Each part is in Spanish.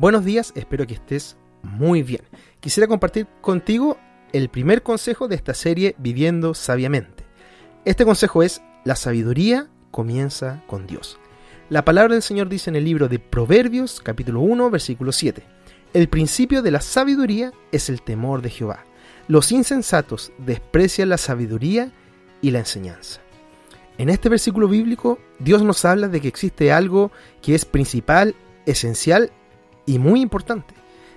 Buenos días, espero que estés muy bien. Quisiera compartir contigo el primer consejo de esta serie Viviendo sabiamente. Este consejo es, la sabiduría comienza con Dios. La palabra del Señor dice en el libro de Proverbios capítulo 1 versículo 7, el principio de la sabiduría es el temor de Jehová. Los insensatos desprecian la sabiduría y la enseñanza. En este versículo bíblico, Dios nos habla de que existe algo que es principal, esencial y muy importante,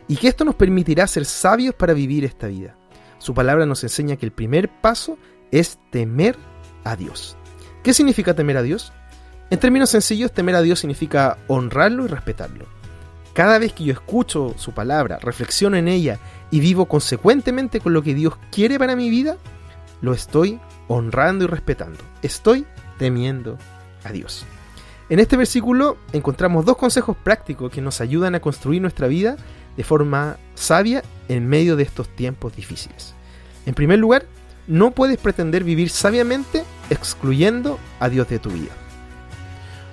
y que esto nos permitirá ser sabios para vivir esta vida. Su palabra nos enseña que el primer paso es temer a Dios. ¿Qué significa temer a Dios? En términos sencillos, temer a Dios significa honrarlo y respetarlo. Cada vez que yo escucho su palabra, reflexiono en ella y vivo consecuentemente con lo que Dios quiere para mi vida, lo estoy honrando y respetando. Estoy temiendo a Dios. En este versículo encontramos dos consejos prácticos que nos ayudan a construir nuestra vida de forma sabia en medio de estos tiempos difíciles. En primer lugar, no puedes pretender vivir sabiamente excluyendo a Dios de tu vida.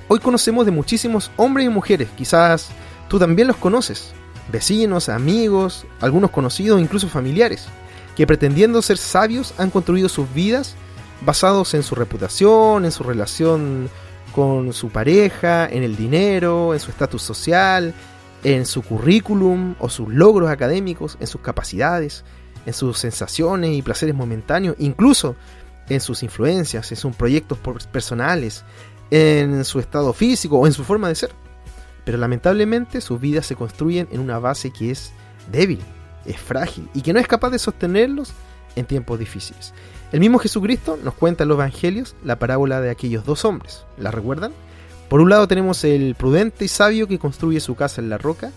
Hoy conocemos de muchísimos hombres y mujeres, quizás tú también los conoces, vecinos, amigos, algunos conocidos, incluso familiares, que pretendiendo ser sabios han construido sus vidas basados en su reputación, en su relación con su pareja, en el dinero, en su estatus social, en su currículum o sus logros académicos, en sus capacidades, en sus sensaciones y placeres momentáneos, incluso en sus influencias, en sus proyectos personales, en su estado físico o en su forma de ser. Pero lamentablemente sus vidas se construyen en una base que es débil, es frágil y que no es capaz de sostenerlos en tiempos difíciles. El mismo Jesucristo nos cuenta en los Evangelios la parábola de aquellos dos hombres. ¿La recuerdan? Por un lado tenemos el prudente y sabio que construye su casa en la roca,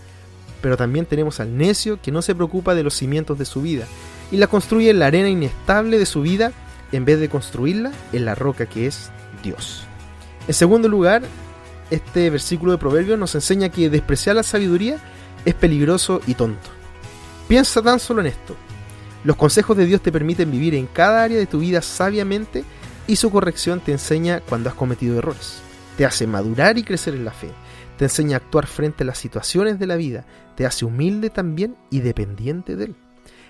pero también tenemos al necio que no se preocupa de los cimientos de su vida y la construye en la arena inestable de su vida en vez de construirla en la roca que es Dios. En segundo lugar, este versículo de Proverbios nos enseña que despreciar la sabiduría es peligroso y tonto. Piensa tan solo en esto. Los consejos de Dios te permiten vivir en cada área de tu vida sabiamente y su corrección te enseña cuando has cometido errores. Te hace madurar y crecer en la fe. Te enseña a actuar frente a las situaciones de la vida. Te hace humilde también y dependiente de Él.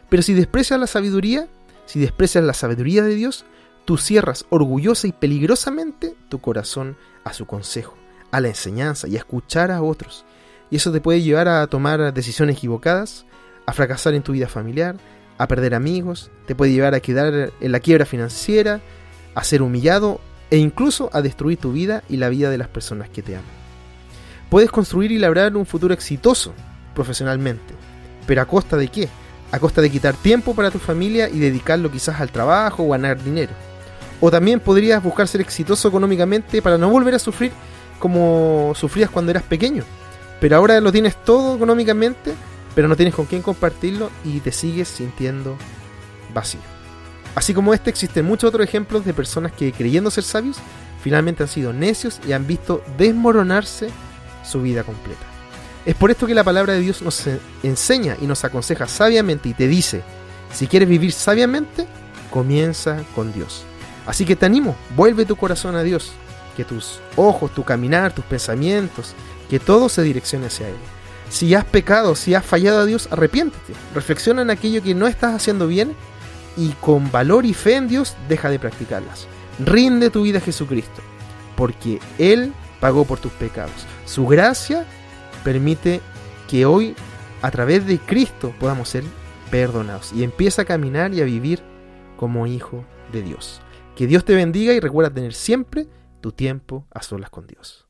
Pero si desprecias la sabiduría, si desprecias la sabiduría de Dios, tú cierras orgullosa y peligrosamente tu corazón a su consejo, a la enseñanza y a escuchar a otros. Y eso te puede llevar a tomar decisiones equivocadas, a fracasar en tu vida familiar, a perder amigos, te puede llevar a quedar en la quiebra financiera, a ser humillado e incluso a destruir tu vida y la vida de las personas que te aman. Puedes construir y labrar un futuro exitoso profesionalmente, pero ¿a costa de qué? A costa de quitar tiempo para tu familia y dedicarlo quizás al trabajo o ganar dinero. O también podrías buscar ser exitoso económicamente para no volver a sufrir como sufrías cuando eras pequeño. Pero ahora lo tienes todo económicamente pero no tienes con quién compartirlo y te sigues sintiendo vacío. Así como este, existen muchos otros ejemplos de personas que creyendo ser sabios, finalmente han sido necios y han visto desmoronarse su vida completa. Es por esto que la palabra de Dios nos enseña y nos aconseja sabiamente y te dice, si quieres vivir sabiamente, comienza con Dios. Así que te animo, vuelve tu corazón a Dios, que tus ojos, tu caminar, tus pensamientos, que todo se direccione hacia Él. Si has pecado, si has fallado a Dios, arrepiéntete. Reflexiona en aquello que no estás haciendo bien y con valor y fe en Dios deja de practicarlas. Rinde tu vida a Jesucristo, porque Él pagó por tus pecados. Su gracia permite que hoy, a través de Cristo, podamos ser perdonados y empieza a caminar y a vivir como hijo de Dios. Que Dios te bendiga y recuerda tener siempre tu tiempo a solas con Dios.